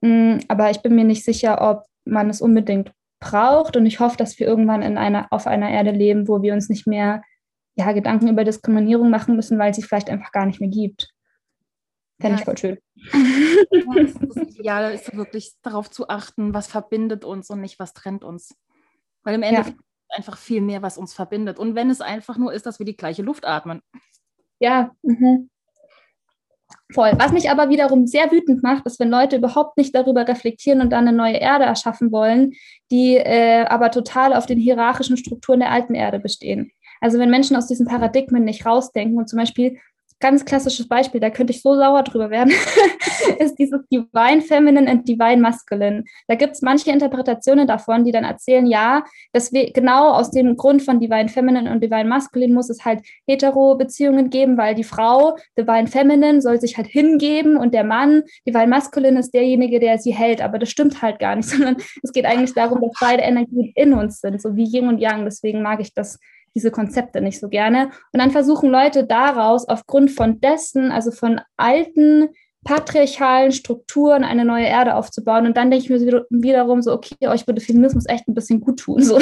Mm, aber ich bin mir nicht sicher, ob man es unbedingt braucht. Und ich hoffe, dass wir irgendwann in einer, auf einer Erde leben, wo wir uns nicht mehr ja, Gedanken über Diskriminierung machen müssen, weil sie vielleicht einfach gar nicht mehr gibt. Fände ich voll schön. Ja, [LAUGHS] das Ideale ist wirklich darauf zu achten, was verbindet uns und nicht, was trennt uns. Weil im Endeffekt ja. einfach viel mehr, was uns verbindet. Und wenn es einfach nur ist, dass wir die gleiche Luft atmen. Ja, mhm. voll. Was mich aber wiederum sehr wütend macht, ist, wenn Leute überhaupt nicht darüber reflektieren und dann eine neue Erde erschaffen wollen, die äh, aber total auf den hierarchischen Strukturen der alten Erde bestehen. Also wenn Menschen aus diesen Paradigmen nicht rausdenken und zum Beispiel ganz klassisches Beispiel, da könnte ich so sauer drüber werden, [LAUGHS] ist dieses Divine Feminine and Divine Masculine. Da gibt es manche Interpretationen davon, die dann erzählen, ja, dass wir genau aus dem Grund von Divine Feminine und Divine Masculine muss es halt hetero-Beziehungen geben, weil die Frau, Divine Feminine, soll sich halt hingeben und der Mann, Divine Masculine, ist derjenige, der sie hält. Aber das stimmt halt gar nicht, [LAUGHS] sondern es geht eigentlich darum, dass beide Energien in uns sind, so wie Yin und Yang. Deswegen mag ich das diese Konzepte nicht so gerne. Und dann versuchen Leute daraus aufgrund von dessen, also von alten patriarchalen Strukturen eine neue Erde aufzubauen. Und dann denke ich mir wiederum so, okay, euch würde Feminismus echt ein bisschen gut tun. So.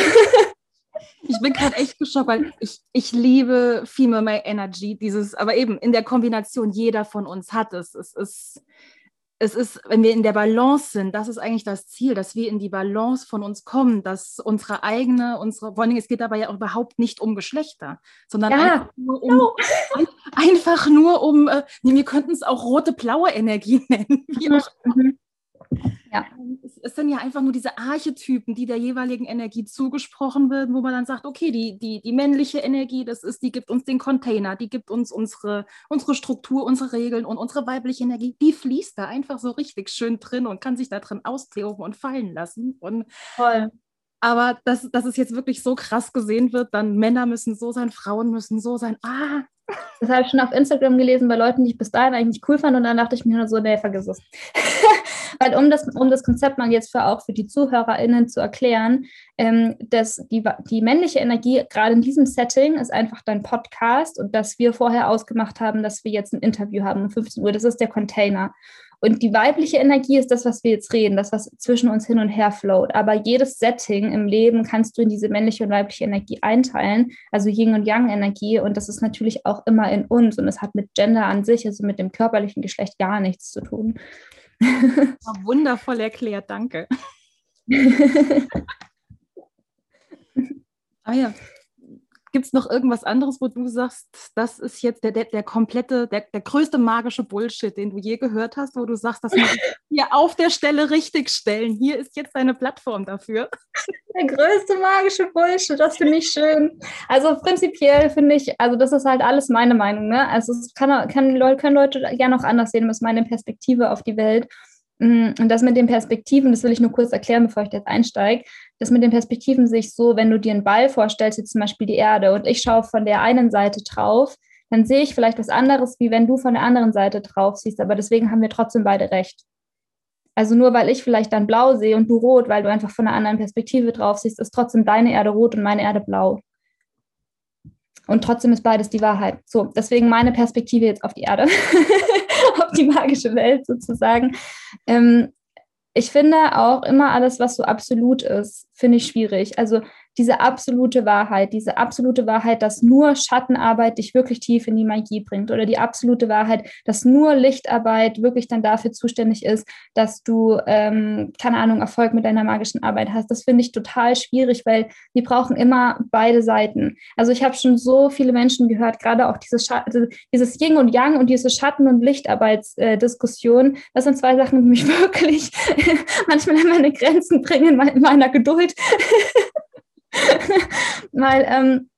Ich bin gerade echt geschockt, weil ich, ich liebe Female Energy, dieses, aber eben in der Kombination, jeder von uns hat es. Es ist es ist, wenn wir in der Balance sind, das ist eigentlich das Ziel, dass wir in die Balance von uns kommen, dass unsere eigene, unsere, vor allem, es geht dabei ja auch überhaupt nicht um Geschlechter, sondern ja, einfach nur um, no. ein, einfach nur um, äh, wir könnten es auch rote, blaue Energie [LAUGHS] nennen, auch mhm. Ja. Es, es, sind ja einfach nur diese Archetypen, die der jeweiligen Energie zugesprochen werden, wo man dann sagt, okay, die, die, die männliche Energie, das ist, die gibt uns den Container, die gibt uns unsere, unsere Struktur, unsere Regeln und unsere weibliche Energie, die fließt da einfach so richtig schön drin und kann sich da drin austoben und fallen lassen. Und Voll. Aber dass, dass es jetzt wirklich so krass gesehen wird, dann Männer müssen so sein, Frauen müssen so sein. Ah, das habe ich schon auf Instagram gelesen bei Leuten, die ich bis dahin eigentlich nicht cool fand und dann dachte ich mir nur so, nee, vergiss es. [LAUGHS] Weil um das, um das Konzept mal jetzt für auch für die ZuhörerInnen zu erklären, ähm, dass die, die männliche Energie gerade in diesem Setting ist einfach dein Podcast und dass wir vorher ausgemacht haben, dass wir jetzt ein Interview haben um 15 Uhr. Das ist der Container. Und die weibliche Energie ist das, was wir jetzt reden, das, was zwischen uns hin und her float. Aber jedes Setting im Leben kannst du in diese männliche und weibliche Energie einteilen, also Yin und Yang Energie. Und das ist natürlich auch immer in uns. Und es hat mit Gender an sich, also mit dem körperlichen Geschlecht, gar nichts zu tun. [LAUGHS] Wundervoll erklärt, danke. [LAUGHS] ah ja, Gibt es noch irgendwas anderes, wo du sagst, das ist jetzt der, der, der komplette, der, der größte magische Bullshit, den du je gehört hast, wo du sagst, das muss ich hier auf der Stelle richtig stellen. Hier ist jetzt deine Plattform dafür. Der größte magische Bullshit, das finde ich schön. Also prinzipiell finde ich, also das ist halt alles meine Meinung. Ne? Also es kann, kann, können Leute gerne auch anders sehen, das ist meine Perspektive auf die Welt. Mm, und das mit den Perspektiven, das will ich nur kurz erklären, bevor ich jetzt einsteige. Das mit den Perspektiven sich so, wenn du dir einen Ball vorstellst, jetzt zum Beispiel die Erde, und ich schaue von der einen Seite drauf, dann sehe ich vielleicht was anderes, wie wenn du von der anderen Seite drauf siehst. Aber deswegen haben wir trotzdem beide recht. Also nur weil ich vielleicht dann blau sehe und du rot, weil du einfach von einer anderen Perspektive drauf siehst, ist trotzdem deine Erde rot und meine Erde blau. Und trotzdem ist beides die Wahrheit. So, deswegen meine Perspektive jetzt auf die Erde. [LAUGHS] auf die magische Welt sozusagen. Ähm, ich finde auch immer alles, was so absolut ist, finde ich schwierig. Also diese absolute Wahrheit, diese absolute Wahrheit, dass nur Schattenarbeit dich wirklich tief in die Magie bringt oder die absolute Wahrheit, dass nur Lichtarbeit wirklich dann dafür zuständig ist, dass du, ähm, keine Ahnung, Erfolg mit deiner magischen Arbeit hast. Das finde ich total schwierig, weil wir brauchen immer beide Seiten. Also ich habe schon so viele Menschen gehört, gerade auch dieses, also dieses Yin und Yang und diese Schatten- und Lichtarbeitsdiskussion, äh, das sind zwei Sachen, die mich [LAUGHS] wirklich manchmal an meine Grenzen bringen in meiner Geduld. [LAUGHS] [LAUGHS] Weil ähm,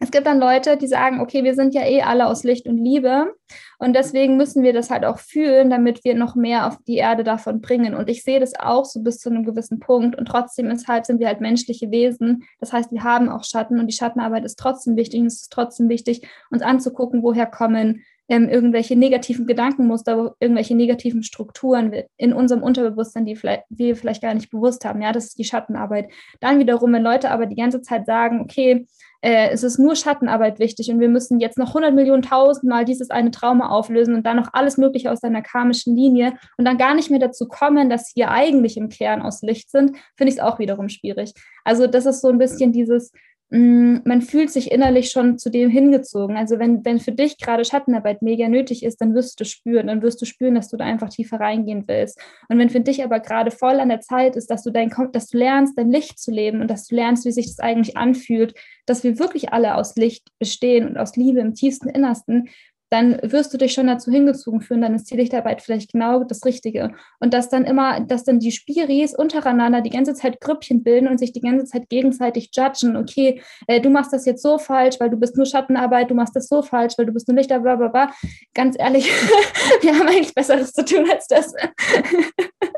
es gibt dann Leute, die sagen, okay, wir sind ja eh alle aus Licht und Liebe und deswegen müssen wir das halt auch fühlen, damit wir noch mehr auf die Erde davon bringen. Und ich sehe das auch so bis zu einem gewissen Punkt und trotzdem ist halt, sind wir halt menschliche Wesen. Das heißt, wir haben auch Schatten und die Schattenarbeit ist trotzdem wichtig und es ist trotzdem wichtig, uns anzugucken, woher kommen ähm, irgendwelche negativen Gedankenmuster, irgendwelche negativen Strukturen in unserem Unterbewusstsein, die vielleicht, wir vielleicht gar nicht bewusst haben. Ja, das ist die Schattenarbeit. Dann wiederum, wenn Leute aber die ganze Zeit sagen, okay, äh, es ist nur Schattenarbeit wichtig und wir müssen jetzt noch 100 Millionen tausendmal dieses eine Trauma auflösen und dann noch alles Mögliche aus deiner karmischen Linie und dann gar nicht mehr dazu kommen, dass wir eigentlich im Kern aus Licht sind, finde ich es auch wiederum schwierig. Also das ist so ein bisschen dieses, man fühlt sich innerlich schon zu dem hingezogen. Also wenn, wenn für dich gerade Schattenarbeit mega nötig ist, dann wirst du spüren, dann wirst du spüren, dass du da einfach tiefer reingehen willst. Und wenn für dich aber gerade voll an der Zeit ist, dass du dein, dass du lernst, dein Licht zu leben und dass du lernst, wie sich das eigentlich anfühlt, dass wir wirklich alle aus Licht bestehen und aus Liebe im tiefsten Innersten, dann wirst du dich schon dazu hingezogen fühlen, dann ist die Lichtarbeit vielleicht genau das Richtige. Und dass dann immer, dass dann die Spiris untereinander die ganze Zeit Grüppchen bilden und sich die ganze Zeit gegenseitig judgen, okay, äh, du machst das jetzt so falsch, weil du bist nur Schattenarbeit, du machst das so falsch, weil du bist nur Lichtarbeit, bla bla bla. Ganz ehrlich, [LAUGHS] wir haben eigentlich Besseres zu tun als das. [LAUGHS]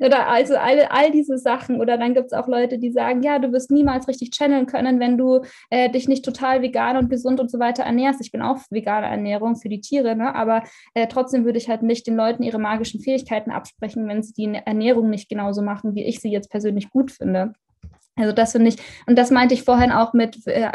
Oder also all, all diese Sachen. Oder dann gibt es auch Leute, die sagen, ja, du wirst niemals richtig channeln können, wenn du äh, dich nicht total vegan und gesund und so weiter ernährst. Ich bin auch vegane Ernährung für die Tiere, ne? aber äh, trotzdem würde ich halt nicht den Leuten ihre magischen Fähigkeiten absprechen, wenn sie die Ernährung nicht genauso machen, wie ich sie jetzt persönlich gut finde. Also das finde ich, und das meinte ich vorhin auch mit äh,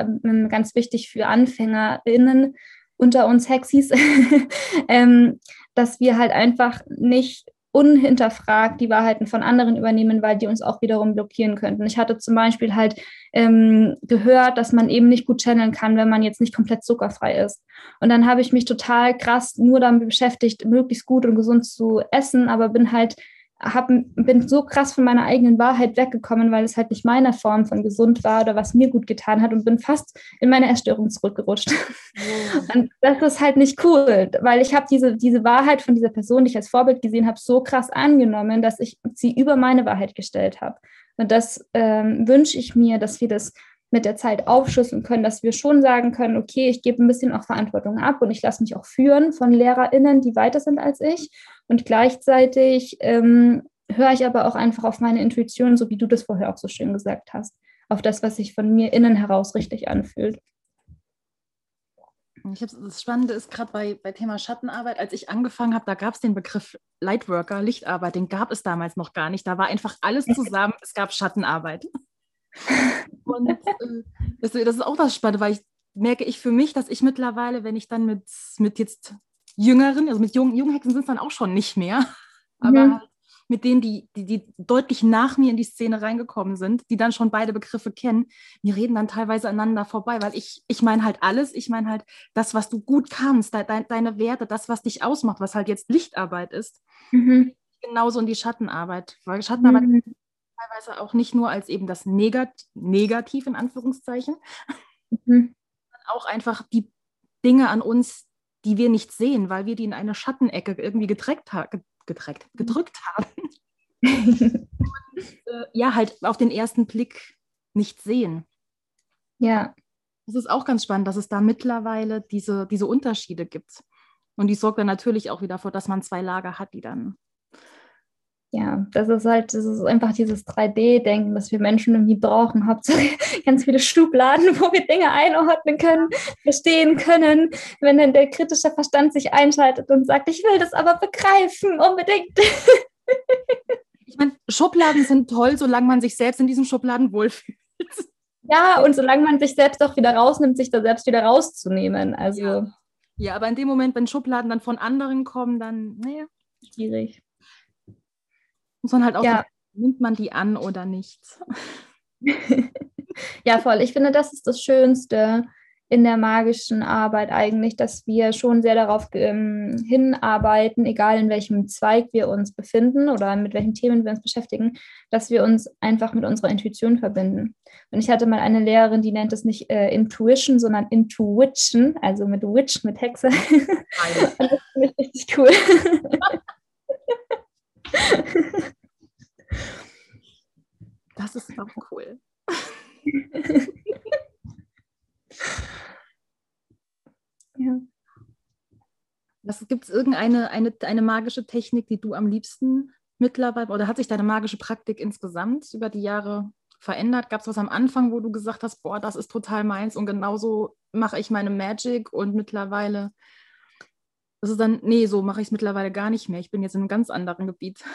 ganz wichtig für AnfängerInnen unter uns Hexis, [LAUGHS] ähm, dass wir halt einfach nicht unhinterfragt die Wahrheiten von anderen übernehmen, weil die uns auch wiederum blockieren könnten. Ich hatte zum Beispiel halt ähm, gehört, dass man eben nicht gut channeln kann, wenn man jetzt nicht komplett zuckerfrei ist. Und dann habe ich mich total krass nur damit beschäftigt, möglichst gut und gesund zu essen, aber bin halt hab, bin so krass von meiner eigenen Wahrheit weggekommen, weil es halt nicht meine Form von gesund war oder was mir gut getan hat und bin fast in meine Essstörung zurückgerutscht. Oh. [LAUGHS] Und das ist halt nicht cool, weil ich habe diese, diese Wahrheit von dieser Person, die ich als Vorbild gesehen habe, so krass angenommen, dass ich sie über meine Wahrheit gestellt habe. Und das ähm, wünsche ich mir, dass wir das mit der Zeit aufschlüsseln können, dass wir schon sagen können, okay, ich gebe ein bisschen auch Verantwortung ab und ich lasse mich auch führen von LehrerInnen, die weiter sind als ich. Und gleichzeitig ähm, höre ich aber auch einfach auf meine Intuition, so wie du das vorher auch so schön gesagt hast, auf das, was sich von mir innen heraus richtig anfühlt. Ich hab, das Spannende ist gerade bei, bei Thema Schattenarbeit, als ich angefangen habe, da gab es den Begriff Lightworker, Lichtarbeit, den gab es damals noch gar nicht. Da war einfach alles [LAUGHS] zusammen, es gab Schattenarbeit. Und äh, das, das, ist auch das Spannende, weil ich merke ich für mich, dass ich mittlerweile, wenn ich dann mit, mit jetzt Jüngeren, also mit jungen, jungen Hexen sind es dann auch schon nicht mehr, aber mhm. mit denen, die, die, die deutlich nach mir in die Szene reingekommen sind, die dann schon beide Begriffe kennen, wir reden dann teilweise aneinander vorbei, weil ich, ich meine halt alles, ich meine halt das, was du gut kannst, de, de, deine Werte, das, was dich ausmacht, was halt jetzt Lichtarbeit ist, mhm. genauso in die Schattenarbeit, weil Schattenarbeit mhm. Teilweise auch nicht nur als eben das Negat Negativ in Anführungszeichen, mhm. auch einfach die Dinge an uns, die wir nicht sehen, weil wir die in eine Schattenecke irgendwie gedreckt ha gedreckt, mhm. gedrückt haben. [LAUGHS] Und, äh, ja, halt auf den ersten Blick nicht sehen. Ja. Das ist auch ganz spannend, dass es da mittlerweile diese, diese Unterschiede gibt. Und die sorgt dann natürlich auch wieder vor, dass man zwei Lager hat, die dann ja, das ist halt, das ist einfach dieses 3D-Denken, das wir Menschen irgendwie brauchen. Hauptsache [LAUGHS] ganz viele Schubladen, wo wir Dinge einordnen können, verstehen können. Wenn dann der kritische Verstand sich einschaltet und sagt, ich will das aber begreifen, unbedingt. [LAUGHS] Ich meine, Schubladen sind toll, solange man sich selbst in diesen Schubladen wohlfühlt. Ja, und solange man sich selbst auch wieder rausnimmt, sich da selbst wieder rauszunehmen. Also. Ja, ja aber in dem Moment, wenn Schubladen dann von anderen kommen, dann, naja. Schwierig. Muss man halt auch, ja. nimmt man die an oder nicht? [LAUGHS] ja, voll. Ich finde, das ist das Schönste in der magischen Arbeit eigentlich, dass wir schon sehr darauf ähm, hinarbeiten, egal in welchem Zweig wir uns befinden oder mit welchen Themen wir uns beschäftigen, dass wir uns einfach mit unserer Intuition verbinden. Und ich hatte mal eine Lehrerin, die nennt es nicht äh, Intuition, sondern Intuition, also mit Witch, mit Hexe. [LAUGHS] das finde ich richtig cool. [LAUGHS] [LAUGHS] Das ist auch cool. [LAUGHS] ja. Gibt es irgendeine eine, eine magische Technik, die du am liebsten mittlerweile, oder hat sich deine magische Praktik insgesamt über die Jahre verändert? Gab es was am Anfang, wo du gesagt hast, boah, das ist total meins und genauso mache ich meine Magic und mittlerweile das ist dann, nee, so mache ich es mittlerweile gar nicht mehr. Ich bin jetzt in einem ganz anderen Gebiet. [LAUGHS]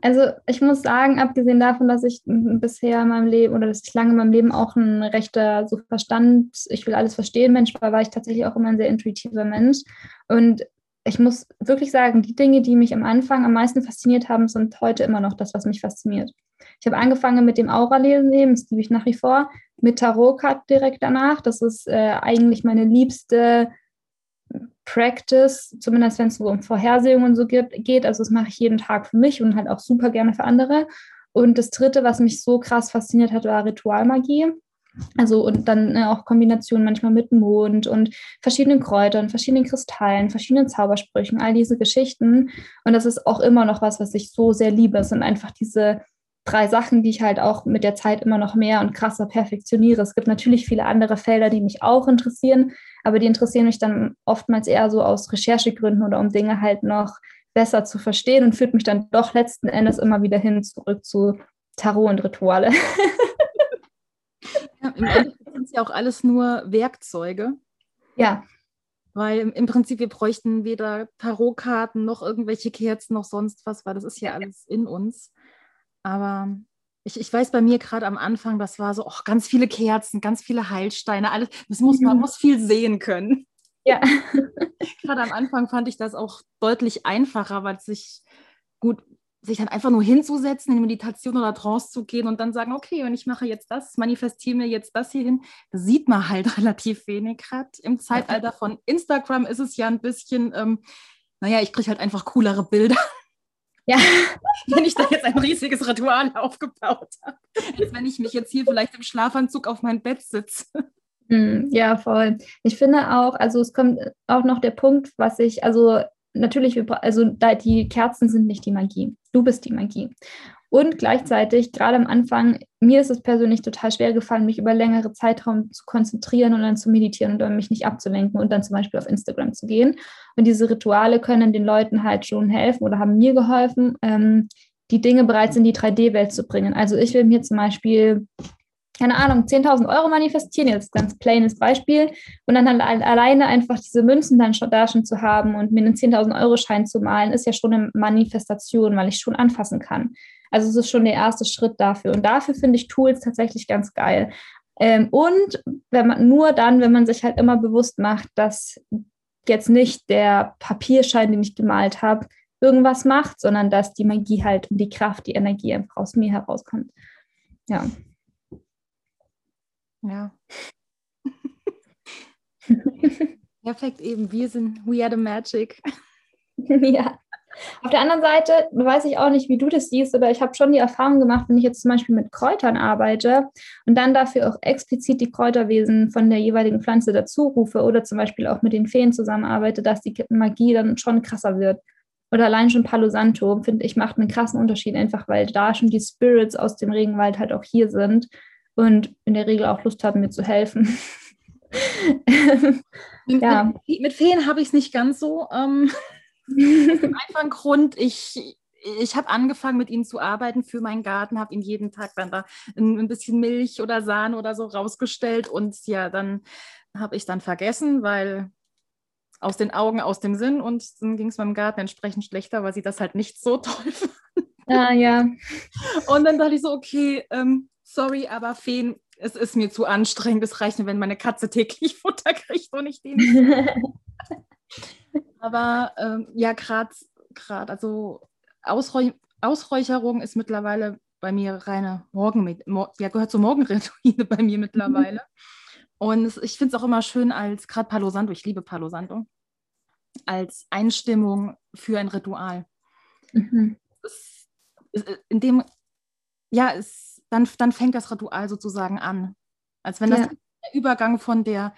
Also ich muss sagen, abgesehen davon, dass ich bisher in meinem Leben oder dass ich lange in meinem Leben auch ein rechter so Verstand, ich will alles verstehen, Mensch war, war ich tatsächlich auch immer ein sehr intuitiver Mensch. Und ich muss wirklich sagen, die Dinge, die mich am Anfang am meisten fasziniert haben, sind heute immer noch das, was mich fasziniert. Ich habe angefangen mit dem Aura-Lesen, das liebe ich nach wie vor, mit Tarot-Card direkt danach. Das ist äh, eigentlich meine liebste Practice, zumindest wenn es so um Vorhersehungen so gibt, geht. Also das mache ich jeden Tag für mich und halt auch super gerne für andere. Und das Dritte, was mich so krass fasziniert hat, war Ritualmagie. Also und dann äh, auch Kombinationen manchmal mit Mond und verschiedenen Kräutern, verschiedenen Kristallen, verschiedenen Zaubersprüchen, all diese Geschichten. Und das ist auch immer noch was, was ich so sehr liebe. Es sind einfach diese drei Sachen, die ich halt auch mit der Zeit immer noch mehr und krasser perfektioniere. Es gibt natürlich viele andere Felder, die mich auch interessieren, aber die interessieren mich dann oftmals eher so aus Recherchegründen oder um Dinge halt noch besser zu verstehen und führt mich dann doch letzten Endes immer wieder hin zurück zu Tarot und Rituale. [LAUGHS] ja, Im Endeffekt sind es ja auch alles nur Werkzeuge. Ja. Weil im Prinzip wir bräuchten weder Tarotkarten noch irgendwelche Kerzen noch sonst was, weil das ist ja alles in uns. Aber ich, ich weiß bei mir gerade am Anfang, das war so oh, ganz viele Kerzen, ganz viele Heilsteine, alles, das muss, man mhm. muss viel sehen können. Ja. [LAUGHS] gerade am Anfang fand ich das auch deutlich einfacher, weil es sich gut sich dann einfach nur hinzusetzen, in Meditation oder Trance zu gehen und dann sagen, okay, und ich mache jetzt das, manifestiere mir jetzt das hier hin, sieht man halt [LAUGHS] relativ wenig. Gerade im Zeitalter von Instagram ist es ja ein bisschen, ähm, naja, ich kriege halt einfach coolere Bilder. Ja. [LAUGHS] wenn ich da jetzt ein riesiges Ritual aufgebaut habe, als wenn ich mich jetzt hier vielleicht im Schlafanzug auf mein Bett sitze. Hm, ja, voll. Ich finde auch, also es kommt auch noch der Punkt, was ich, also natürlich, also die Kerzen sind nicht die Magie. Du bist die Magie. Und gleichzeitig, gerade am Anfang, mir ist es persönlich total schwer gefallen, mich über längere Zeitraum zu konzentrieren und dann zu meditieren und mich nicht abzulenken und dann zum Beispiel auf Instagram zu gehen. Und diese Rituale können den Leuten halt schon helfen oder haben mir geholfen, ähm, die Dinge bereits in die 3D-Welt zu bringen. Also ich will mir zum Beispiel keine Ahnung, 10.000 Euro manifestieren, jetzt ganz plaines Beispiel, und dann halt alleine einfach diese Münzen dann schon da schon zu haben und mir einen 10.000 Euro Schein zu malen, ist ja schon eine Manifestation, weil ich schon anfassen kann. Also es ist schon der erste Schritt dafür. Und dafür finde ich Tools tatsächlich ganz geil. Ähm, und wenn man nur dann, wenn man sich halt immer bewusst macht, dass jetzt nicht der Papierschein, den ich gemalt habe, irgendwas macht, sondern dass die Magie halt und die Kraft, die Energie einfach aus mir herauskommt. Ja. Ja. [LAUGHS] Perfekt eben. Wir sind, we are the magic. ja. Auf der anderen Seite weiß ich auch nicht, wie du das siehst, aber ich habe schon die Erfahrung gemacht, wenn ich jetzt zum Beispiel mit Kräutern arbeite und dann dafür auch explizit die Kräuterwesen von der jeweiligen Pflanze dazu rufe oder zum Beispiel auch mit den Feen zusammenarbeite, dass die Magie dann schon krasser wird. Oder allein schon Palo Santo, finde ich, macht einen krassen Unterschied, einfach weil da schon die Spirits aus dem Regenwald halt auch hier sind und in der Regel auch Lust haben, mir zu helfen. [LAUGHS] ja. Mit, mit Feen habe ich es nicht ganz so. Ähm, [LAUGHS] einfach ein Grund, ich, ich habe angefangen, mit ihnen zu arbeiten für meinen Garten, habe ihnen jeden Tag dann da ein, ein, bisschen Milch oder Sahne oder so rausgestellt und ja, dann habe ich dann vergessen, weil aus den Augen, aus dem Sinn und dann ging es meinem Garten entsprechend schlechter, weil sie das halt nicht so [LAUGHS] toll fanden. Ah, ja. Und dann dachte ich so, okay, ähm, sorry, aber Feen, es ist mir zu anstrengend. Es reicht nur, wenn meine Katze täglich [LAUGHS] Futter kriegt und ich den. Aber ähm, ja, gerade, gerade, also Ausräu Ausräucherung ist mittlerweile bei mir reine Morgen, ja, gehört zur Morgenrituale [LAUGHS] bei mir mittlerweile. Und ich finde es auch immer schön als, gerade Palo Santo, ich liebe Palo Santo, als Einstimmung für ein Ritual. Mhm. Es, es, in dem, ja, es dann, dann fängt das Ritual sozusagen an. Als wenn das ja. der Übergang von der,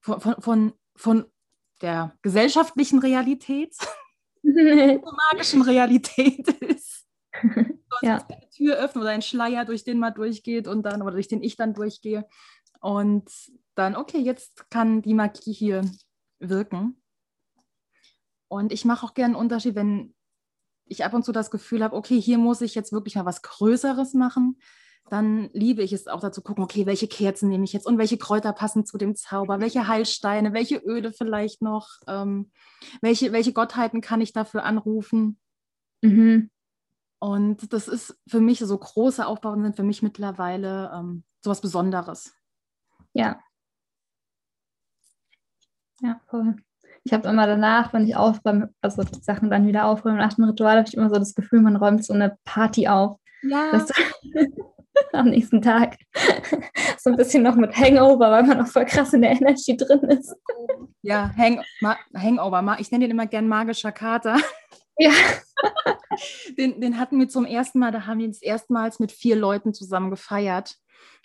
von, von, von, von der gesellschaftlichen Realität [LAUGHS] zur magischen Realität ist. [LAUGHS] Du ja. eine Tür öffnen oder ein Schleier, durch den man durchgeht und dann, oder durch den ich dann durchgehe. Und dann, okay, jetzt kann die Magie hier wirken. Und ich mache auch gerne einen Unterschied, wenn ich ab und zu das Gefühl habe, okay, hier muss ich jetzt wirklich mal was Größeres machen, dann liebe ich es auch dazu gucken, okay, welche Kerzen nehme ich jetzt und welche Kräuter passen zu dem Zauber, welche Heilsteine, welche Öle vielleicht noch, ähm, welche, welche Gottheiten kann ich dafür anrufen. Mhm. Und das ist für mich, so große Aufbauten sind für mich mittlerweile ähm, sowas Besonderes. Ja. Ja, voll ich habe immer danach, wenn ich aufräume, also die Sachen dann wieder aufräume nach dem Ritual, habe ich immer so das Gefühl, man räumt so eine Party auf. Ja. Das, [LAUGHS] [LAUGHS] am nächsten Tag so ein bisschen noch mit Hangover, weil man noch voll krass in der Energy drin ist. Ja, Hang, ma, Hangover, ich nenne den immer gern magischer Kater. Ja. [LAUGHS] Den, den hatten wir zum ersten Mal, da haben wir das erstmals mit vier Leuten zusammen gefeiert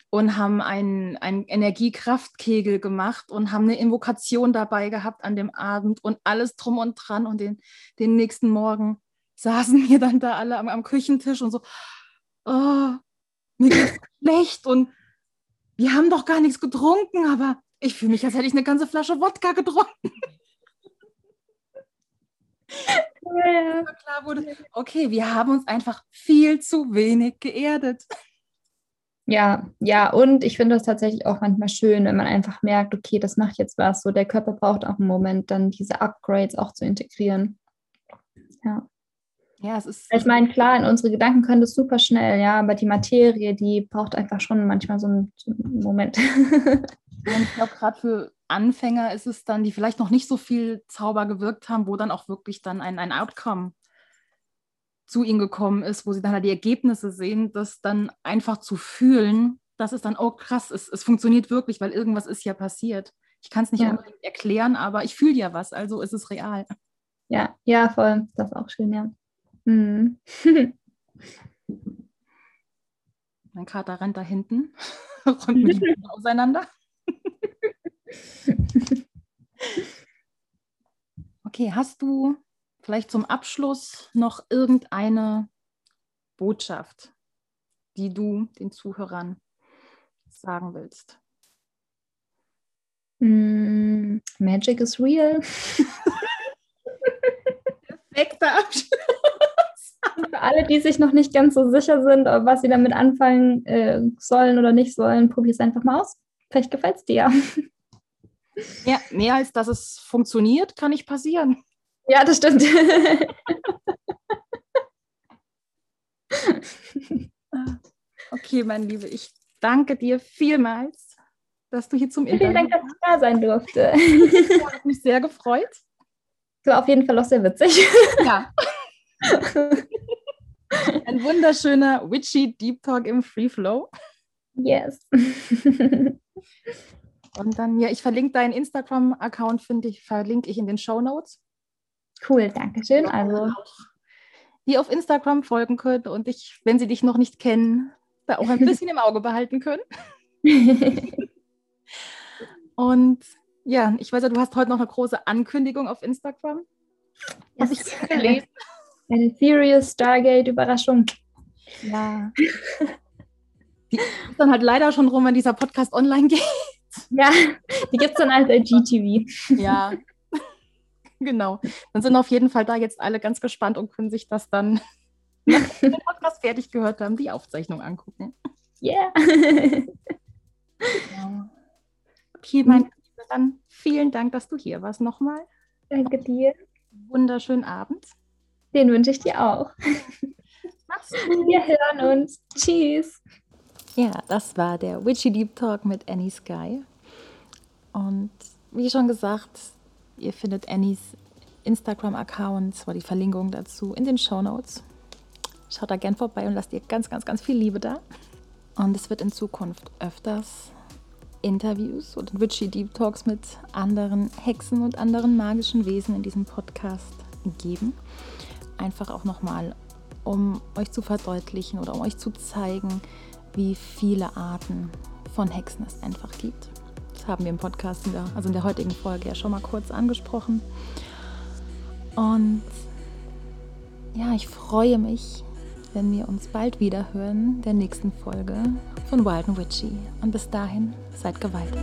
und haben einen, einen Energiekraftkegel gemacht und haben eine Invokation dabei gehabt an dem Abend und alles drum und dran. Und den, den nächsten Morgen saßen wir dann da alle am, am Küchentisch und so, oh, mir geht's schlecht und wir haben doch gar nichts getrunken, aber ich fühle mich, als hätte ich eine ganze Flasche Wodka getrunken. Ja. Klar wurde, okay, wir haben uns einfach viel zu wenig geerdet. Ja, ja, und ich finde das tatsächlich auch manchmal schön, wenn man einfach merkt, okay, das macht jetzt was. So, der Körper braucht auch einen Moment, dann diese Upgrades auch zu integrieren. Ja. Ja, es ist. Ich meine, klar, in unsere Gedanken können das super schnell, ja, aber die Materie, die braucht einfach schon manchmal so einen, so einen Moment. Und ich glaube, gerade für Anfänger ist es dann, die vielleicht noch nicht so viel Zauber gewirkt haben, wo dann auch wirklich dann ein, ein Outcome zu ihnen gekommen ist, wo sie dann halt die Ergebnisse sehen, das dann einfach zu fühlen, das ist dann, oh krass, es, es funktioniert wirklich, weil irgendwas ist ja passiert. Ich kann es nicht ja. unbedingt erklären, aber ich fühle ja was, also ist es real. Ja, ja, voll. Das ist auch schön, ja. Mhm. [LAUGHS] mein Kater rennt da hinten, [LAUGHS] räumt mir die auseinander. [LAUGHS] okay, hast du vielleicht zum Abschluss noch irgendeine Botschaft, die du den Zuhörern sagen willst? Mm, Magic is real. Perfekter Abschluss. Alle, die sich noch nicht ganz so sicher sind, was sie damit anfangen äh, sollen oder nicht sollen, probier es einfach mal aus. Vielleicht gefällt es dir [LAUGHS] ja. Ja, mehr als dass es funktioniert, kann nicht passieren. Ja, das stimmt. [LAUGHS] okay, mein Liebe, ich danke dir vielmals, dass du hier zum Interview Vielen Dank, dass ich da sein durfte. [LAUGHS] Ich habe mich sehr gefreut. Das war auf jeden Fall auch sehr witzig. Ja. [LAUGHS] Ein wunderschöner witchy Deep Talk im Free Flow. Yes. [LAUGHS] Und dann, ja, ich verlinke deinen Instagram-Account, finde ich, verlinke ich in den Show Notes. Cool, danke schön. Also die auf Instagram folgen können und ich, wenn sie dich noch nicht kennen, da auch ein bisschen im Auge behalten können. [LAUGHS] und ja, ich weiß ja, du hast heute noch eine große Ankündigung auf Instagram. Habe ich gelesen. Eine Serious Stargate-Überraschung. Ja. [LAUGHS] Die ist dann halt leider schon rum, wenn dieser Podcast online geht. Ja, die gibt es dann als IGTV. Ja, genau. Dann sind auf jeden Fall da jetzt alle ganz gespannt und können sich das dann, wenn den Podcast fertig gehört haben, die Aufzeichnung angucken. Yeah. Okay, mein Liebe, dann vielen Dank, dass du hier warst nochmal. Danke dir. Wunderschönen Abend. Den wünsche ich dir auch. Mach's [LAUGHS] gut. Wir hören uns. Tschüss. Ja, das war der Witchy Deep Talk mit Annie Sky. Und wie schon gesagt, ihr findet Annies Instagram-Account, zwar die Verlinkung dazu in den Show Notes. Schaut da gern vorbei und lasst ihr ganz, ganz, ganz viel Liebe da. Und es wird in Zukunft öfters Interviews und Witchy Deep Talks mit anderen Hexen und anderen magischen Wesen in diesem Podcast geben. Einfach auch nochmal, um euch zu verdeutlichen oder um euch zu zeigen, wie viele Arten von Hexen es einfach gibt. Das haben wir im Podcast, in der, also in der heutigen Folge ja schon mal kurz angesprochen. Und ja, ich freue mich, wenn wir uns bald wieder hören, der nächsten Folge von Wild and Witchy. Und bis dahin, seid gewaltig.